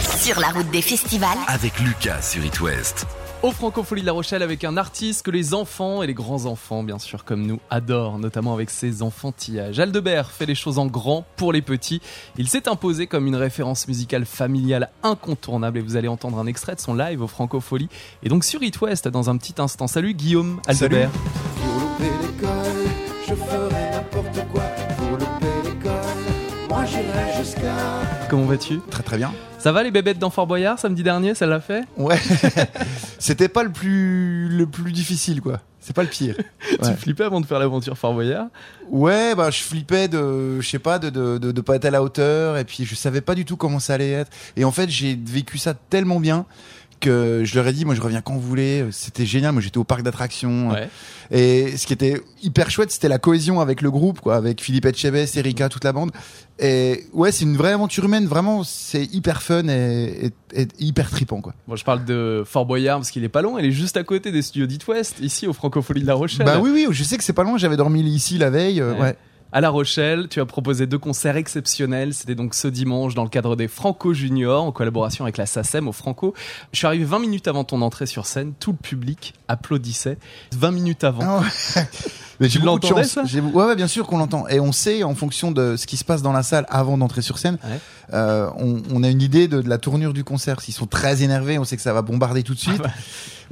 Sur la route des festivals. Avec Lucas sur It West. Au Francophonie de La Rochelle avec un artiste que les enfants et les grands-enfants, bien sûr, comme nous, adorent, notamment avec ses enfantillages. Aldebert fait les choses en grand pour les petits. Il s'est imposé comme une référence musicale familiale incontournable et vous allez entendre un extrait de son live au Francofolie et donc sur It West dans un petit instant. Salut Guillaume Aldebert. Pour Comment vas-tu? Très très bien. Ça va les bébêtes dans Fort Boyard samedi dernier, ça l'a fait? Ouais. C'était pas le plus le plus difficile quoi. C'est pas le pire. Tu Ouais. flippais avant de faire l'aventure Fort Boyard? Ouais, bah je flippais de je sais pas de, de de de pas être à la hauteur et puis je savais pas du tout comment ça allait être. Et en fait, j'ai vécu ça tellement bien que je leur ai dit moi je reviens quand vous voulez, c'était génial, moi j'étais au parc d'attractions Ouais. et ce qui était hyper chouette, c'était la cohésion avec le groupe quoi, avec Philippe Etchebest, Erika, toute la bande. Et ouais, c'est une vraie aventure humaine, vraiment c'est hyper fun et, et- et hyper tripant quoi. Bon, je parle de Fort Boyard parce qu'il est pas loin, il est juste à côté des studios d'It West, ici au Francophonie de La Rochelle. Bah oui, oui, je sais que c'est pas loin. J'avais dormi ici la veille. euh, Ouais. ouais. À La Rochelle, tu as proposé deux concerts exceptionnels. C'était donc ce dimanche dans le cadre des Franco Juniors en collaboration avec la SACEM au Franco. Je suis arrivé 20 minutes avant ton entrée sur scène. Tout le public applaudissait. 20 minutes avant. Ouais. Mais j'ai Tu beaucoup de chance. ouais, ouais, bien sûr qu'on l'entend. Et on sait, en fonction de ce qui se passe dans la salle avant d'entrer sur scène, Ouais. euh, on, on a une idée de, de la tournure du concert. S'ils sont très énervés, on sait que ça va bombarder tout de suite. Ah bah.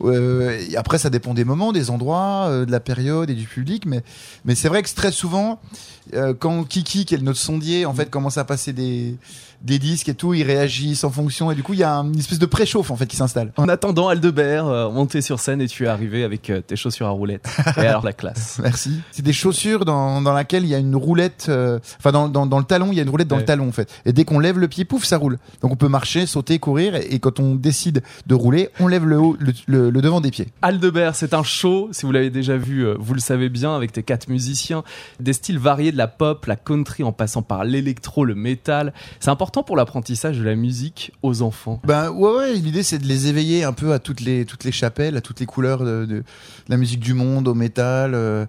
Euh, et après, ça dépend des moments, des endroits, euh, de la période et du public. Mais, mais c'est vrai que très souvent, euh, quand Kiki, qui est notre sondier, en fait, commence à passer des, des disques et tout, ils réagissent en fonction. Et du coup, il y a une espèce de préchauffe, en fait, qui s'installe. En attendant, Aldebert, euh, monté sur scène et tu es arrivé avec euh, tes chaussures à roulettes. Et alors la classe. Merci. C'est des chaussures dans, dans laquelle il y a une roulette, euh, enfin dans, dans, dans le talon, il y a une roulette dans Ouais. le talon en fait. Et dès qu'on lève le pied, pouf, ça roule. Donc on peut marcher, sauter, courir, et, et quand on décide de rouler, on lève le haut, le, le- le devant des pieds. Aldebert, c'est un show, si vous l'avez déjà vu, euh, vous le savez bien, avec tes quatre musiciens, des styles variés de la pop, la country, en passant par l'électro, le métal. C'est important pour l'apprentissage de la musique aux enfants. Ben ouais, ouais l'idée c'est de les éveiller un peu à toutes les toutes les chapelles, à toutes les couleurs de, de la musique du monde, au métal. euh,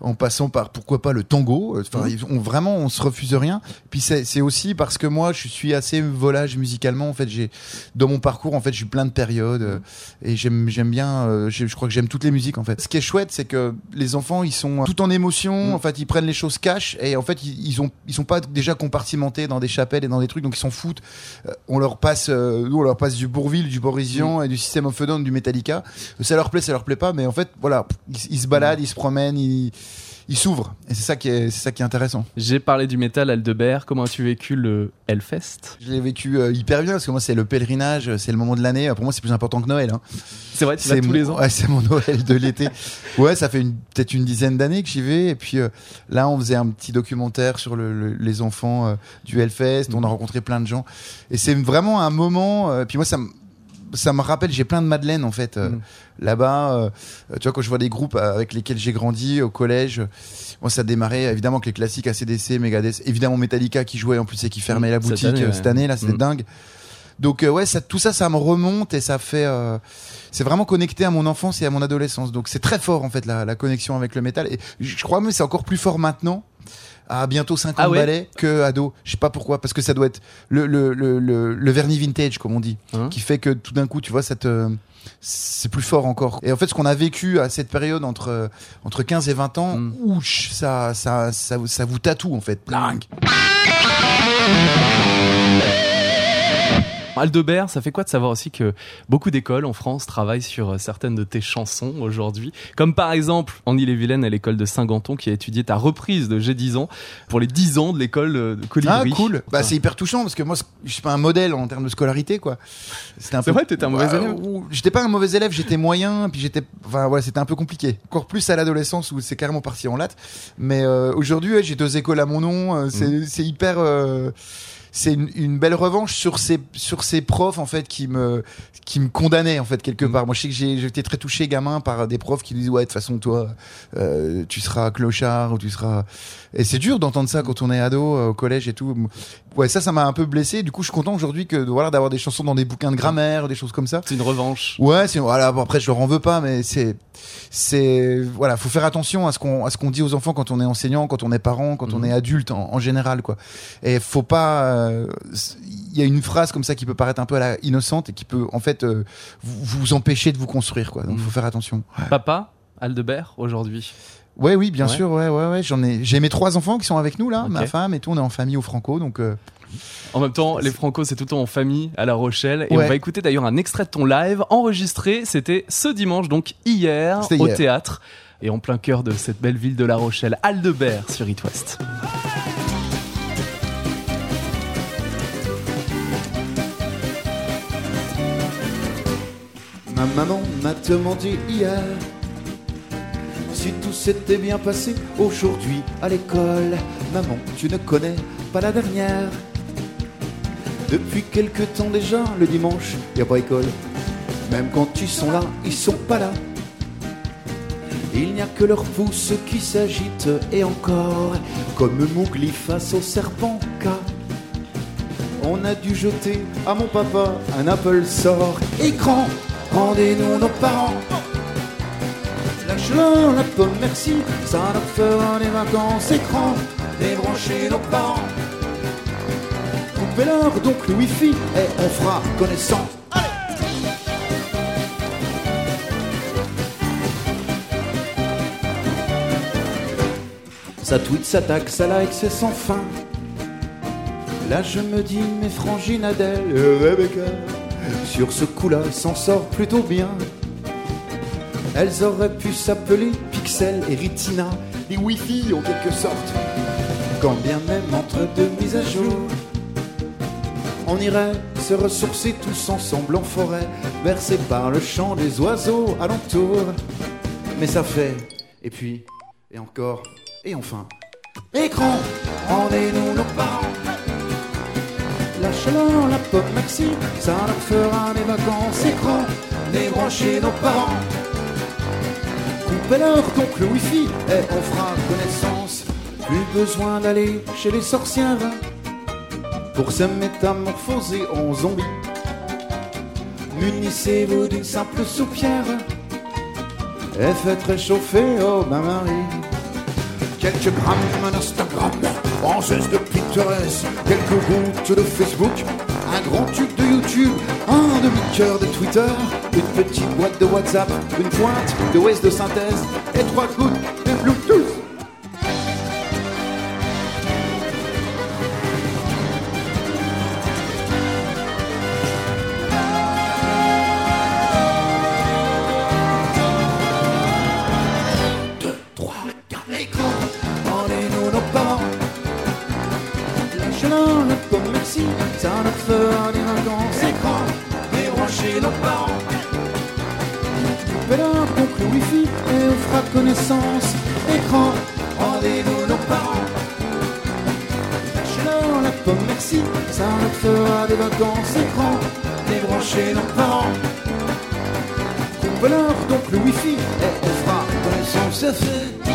en passant par pourquoi pas le tango. Enfin ils- on vraiment on se refuse rien. Puis c'est aussi parce que moi je suis assez volage musicalement. En fait j'ai dans mon parcours en fait j'ai eu plein de périodes euh, et j'aime j'aime bien euh, je, crois que j'aime toutes les musiques en fait. Ce qui est chouette c'est que les enfants ils sont euh, tout en émotion. Mm. en fait ils prennent les choses cash et en fait ils, ils ont ils sont pas déjà compartimentés dans des chapelles et dans des trucs. Donc ils s'en foutent. Euh, on leur passe nous on leur passe du Bourville du Borisian et du System of a Down du Metallica. Ça leur plaît ça leur plaît pas mais en fait voilà ils, ils se baladent ils se promènent ils ils s'ouvrent et c'est ça qui est c'est ça qui est intéressant J'ai parlé du métal, Aldebert. Comment as-tu vécu le Hellfest? Je l'ai vécu euh, hyper bien parce que moi c'est le pèlerinage c'est le moment de l'année pour moi c'est plus important que Noël hein. C'est vrai, tu vas tous mon- les ans Ouais, c'est mon Noël de l'été. ouais, ça fait une- peut-être une dizaine d'années que j'y vais. Et puis euh, là, on faisait un petit documentaire sur le- le- les enfants euh, du Hellfest. On a rencontré plein de gens. Et c'est vraiment un moment. puis moi, ça me ça me rappelle, j'ai plein de Madeleine en fait euh, Mm. là-bas. euh, tu vois, quand je vois des groupes avec lesquels j'ai grandi au collège, moi ça démarrait évidemment avec les classiques ACDC, Megadeth, évidemment Metallica qui jouait en plus et qui fermait la Cette boutique année, euh, ouais. cette année là, c'était Mm. dingue. Donc euh, ouais, ça, tout ça, ça me remonte et ça fait, euh, c'est vraiment connecté à mon enfance et à mon adolescence. Donc c'est très fort en fait la, la connexion avec le métal. Et je je crois même que c'est encore plus fort maintenant, à bientôt 50 Ah ouais balais, que ado. Je sais pas pourquoi, parce que ça doit être le le le le, vernis vintage comme on dit, Hein qui fait que tout d'un coup, tu vois, c'est plus fort encore. Et en fait, ce qu'on a vécu à cette période entre entre 15 et 20 ans, Mm. ouch, ça ça ça ça vous tatoue en fait. Bling. Aldebert, ça fait quoi de savoir aussi que beaucoup d'écoles en France travaillent sur euh, certaines de tes chansons aujourd'hui? Comme par exemple, en Ille-et-Vilaine, à l'école de Saint-Ganton, qui a étudié ta reprise de J'ai 10 ans pour les 10 ans de l'école euh, de Colibri. Ah cool. Bah Ah. c'est hyper touchant parce que moi je suis pas un modèle en termes de scolarité quoi. C'était un C'est vrai, t'étais un mauvais Bah, élève J'étais pas un mauvais élève, j'étais moyen puis j'étais enfin voilà, c'était un peu compliqué. Encore plus à l'adolescence où c'est carrément parti en latte. Mais euh, aujourd'hui, ouais, j'ai deux écoles à mon nom, euh, c'est hyper euh, c'est une, une belle revanche sur ces sur ces profs en fait qui me qui me condamnaient en fait quelque Mm. part. Moi je sais que j'ai j'étais très touché gamin par des profs qui disaient ouais de toute façon toi euh, tu seras clochard ou tu seras et c'est dur d'entendre ça quand on est ado euh, au collège et tout. Ouais ça ça m'a un peu blessé. Du coup je suis content aujourd'hui que voilà d'avoir des chansons dans des bouquins de grammaire des choses comme ça. C'est une revanche. Ouais, c'est voilà. Bon, après, je leur en veux pas, mais c'est, c'est, voilà, faut faire attention à ce qu'on, à ce qu'on dit aux enfants quand on est enseignant, quand on est parent, quand on Mhm. est adulte en, en général, quoi. Et faut pas, euh, il y a une phrase comme ça qui peut paraître un peu à la innocente et qui peut en fait euh, vous, vous empêcher de vous construire quoi. Donc Mm. faut faire attention. Papa, Aldebert, aujourd'hui. Ouais, oui, bien Ouais. sûr, ouais, ouais, ouais. J'en ai, j'ai mes trois enfants qui sont avec nous là, ma femme et tout. On est en famille au Franco, donc. euh, En même temps, les Franco, c'est tout le temps en famille à La Rochelle. Et Ouais. on va écouter d'ailleurs un extrait de ton live enregistré. C'était ce dimanche, donc hier, au hier. théâtre. Et en plein cœur de cette belle ville de La Rochelle, Aldebert sur It West. Ma maman m'a demandé hier s'était bien passé aujourd'hui à l'école. Maman, tu ne connais pas la dernière. Depuis quelque temps déjà, le dimanche, y a pas école. Même quand ils sont là, ils sont pas là. Il n'y a que leur pouce qui s'agite et encore, comme Mowgli face au serpent K. On a dû jeter à mon papa un Apple sort écran. Rendez-nous nos parents. Lâche-leur la pomme, merci. Ça leur fera des vacances écran. Débranchez nos parents. Coupez-leur donc le wifi et on fera connaissance. Ça tweet, ça taxe, ça like, c'est sans fin. Là je me dis, mes frangines Adèle Rebecca, sur ce coup-là, s'en sort plutôt bien. Elles auraient pu s'appeler Pixel et Retina, les Wi-Fi en quelque sorte. Quand bien même entre deux mises à jour, on irait se ressourcer tous ensemble en forêt, bercés par le chant des oiseaux alentour. Mais ça fait, et puis, et encore, et enfin. Écran, rendez-nous nos parents. Lâche-leur la pomme maxi, ça leur fera des vacances écran. Débranchez nos parents. Coupez-leur donc le wifi et on fera connaissance. Plus besoin d'aller chez les sorcières pour se métamorphoser en zombie. Munissez-vous d'une simple soupière et faites réchauffer au bain-marie. Quelques grammes d'Instagram, française de Pinterest, quelques gouttes de Facebook, un grand tube de YouTube, un demi-cœur de Twitter, une petite boîte de WhatsApp, une pointe de OS de synthèse et trois gouttes de Bluetooth. Écran, rendez-nous nos parents. Lâche-leur la pomme, merci, ça leur fera des vacances écran. Débranchez nos parents. Coupez-leur donc le wifi et on fera connaissance. C'est fait.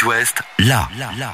It West, la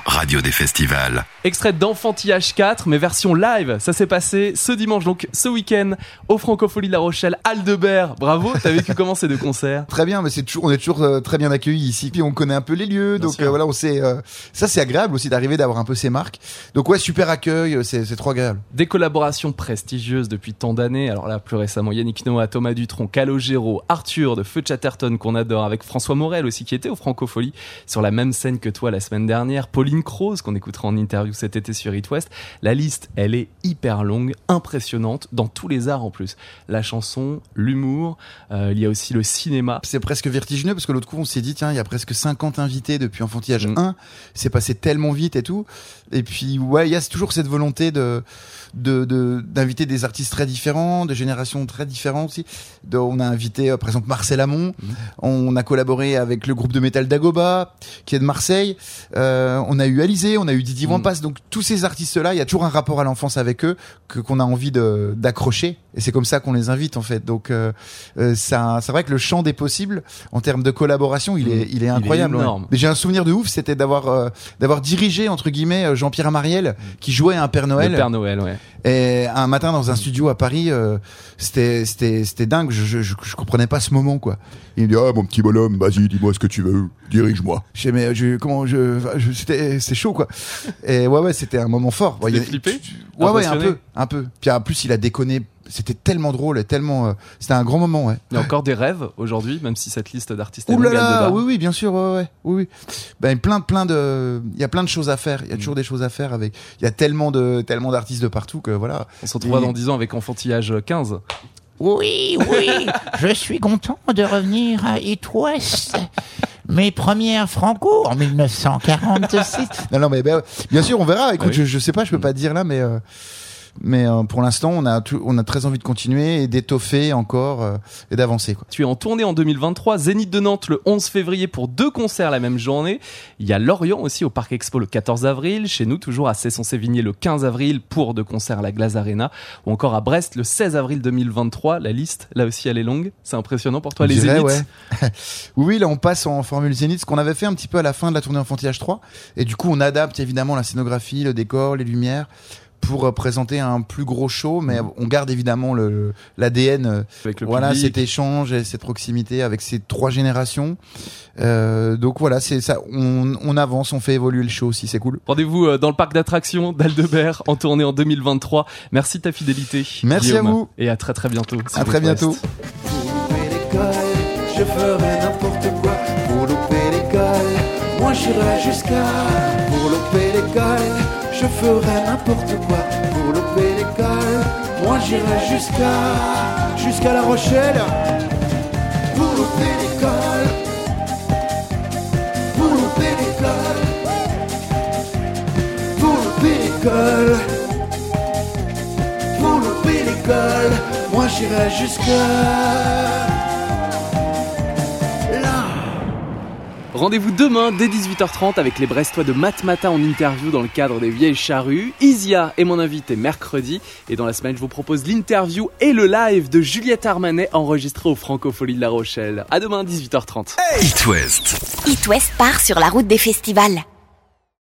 radio des festivals. Extrait d'Enfantillage 4, mais version live. Ça s'est passé ce dimanche, donc ce week-end, au Francofolie de La Rochelle, Aldebert. Bravo, t'as vécu comment ces deux concerts? Très bien, mais c'est toujours, on est toujours euh, très bien accueillis ici. Puis on connaît un peu les lieux, Bien donc euh, voilà, on sait. euh, ça, c'est agréable aussi d'arriver d'avoir un peu ces marques. Donc ouais, super accueil, c'est c'est trop agréable. Des collaborations prestigieuses depuis tant d'années. Alors là, plus récemment, Yannick Noah, Thomas Dutronc, Calogero, Arthur de Feu Chatterton qu'on adore, avec François Morel aussi qui était au Francofolie sur la même scène que toi la semaine dernière, Pauline Croze qu'on écoutera en interview cet été sur It West. La liste, elle est hyper longue, impressionnante dans tous les arts en plus. La chanson, l'humour, euh, il y a aussi le cinéma. C'est presque vertigineux parce que l'autre coup, on s'est dit tiens, il y a presque 50 invités depuis Enfantillage Mm. 1. C'est passé tellement vite et tout. Et puis ouais, il y a toujours cette volonté de de de- d'inviter des artistes très différents, de générations très différentes aussi. De- on a invité euh, par exemple Marcel Amont. On a collaboré avec le groupe de métal Dagoba, qui est de Marseille. Euh, on a eu Alizé, on a eu Didi Mm. Wampas. Donc tous ces artistes-là, il y a toujours un rapport à l'enfance avec eux que qu'on a envie de d'accrocher. Et c'est comme ça qu'on les invite en fait. Donc euh, euh, ça, c'est vrai que le champ des possibles en termes de collaboration, il est, il est incroyable. ouais. Mais j'ai un souvenir de ouf, c'était d'avoir euh, d'avoir dirigé entre guillemets Jean-Pierre Amariel qui jouait un Père Noël. Le Père Noël, ouais. Et un matin dans un studio à Paris, euh, c'était c'était c'était dingue. Je, je je je comprenais pas ce moment quoi. Il me dit ah mon petit bonhomme, vas-y dis-moi ce que tu veux, dirige-moi. Je sais mais je comment je, je c'était c'est chaud quoi. Et ouais ouais c'était un moment fort. Ouais, Tu flippé Ouais ouais un peu un peu. Puis en plus il a déconné. C'était tellement drôle et tellement. euh, c'était un grand moment ouais. Il y a encore des rêves aujourd'hui, même si cette liste d'artistes est Ouh là oui oui bien sûr ouais ouais oui oui. Ben plein plein de il y a plein de choses à faire, il y a Mm. toujours des choses à faire avec il y a tellement de tellement d'artistes de partout que voilà. On se retrouvera Et- dans 10 ans avec Enfantillage 15. Oui, oui, je suis content de revenir à It West. Mes premières franco en 1946. Non, non, mais ben, bien sûr, on verra. Écoute, Ah oui. je, je sais pas, je peux pas te dire là, mais euh, mais euh, pour l'instant, on a tout- on a très envie de continuer et d'étoffer encore euh, et d'avancer. Quoi. Tu es en tournée en 2023, Zénith de Nantes le 11 février pour deux concerts la même journée. Il y a Lorient aussi au Parc Expo le 14 avril, chez nous toujours à Cesson-Sévigné le 15 avril pour deux concerts à la Glace Arena, ou encore à Brest le 16 avril 2023. La liste, là aussi, elle est longue. C'est impressionnant pour toi On les dirait, Zéniths ouais. oui, là, on passe en formule Zénith, ce qu'on avait fait un petit peu à la fin de la tournée Enfantillage 3. Et du coup, on adapte évidemment la scénographie, le décor, les lumières pour euh, présenter un plus gros show, mais on garde évidemment le l'ADN. euh, avec le voilà public. cet échange et cette proximité avec ces trois générations. Euh, donc voilà, c'est ça. On, on avance, on fait évoluer le show aussi, c'est cool. Rendez-vous euh, dans le parc d'attractions d'Aldebert en tournée en 2023. Merci de ta fidélité. Merci Guillaume. à vous. Et à très très bientôt. À très bientôt. Pour louper l'école, je ferai n'importe quoi. Pour louper l'école, moi j'irai jusqu'à. Pour louper l'école, je ferai n'importe quoi. Pour louper l'école, moi j'irai jusqu'à. Jusqu'à La Rochelle. Pour louper l'école. Pour louper l'école. Pour louper l'école. Pour louper l'école, moi j'irai jusqu'à Rendez-vous demain dès 18h30 avec les Brestois de Matmata en interview dans le cadre des Vieilles Charrues. Isia est mon invité mercredi et dans la semaine je vous propose l'interview et le live de Juliette Armanet enregistré au Francofolie de La Rochelle. À demain 18h30. It West. It West part sur la route des festivals.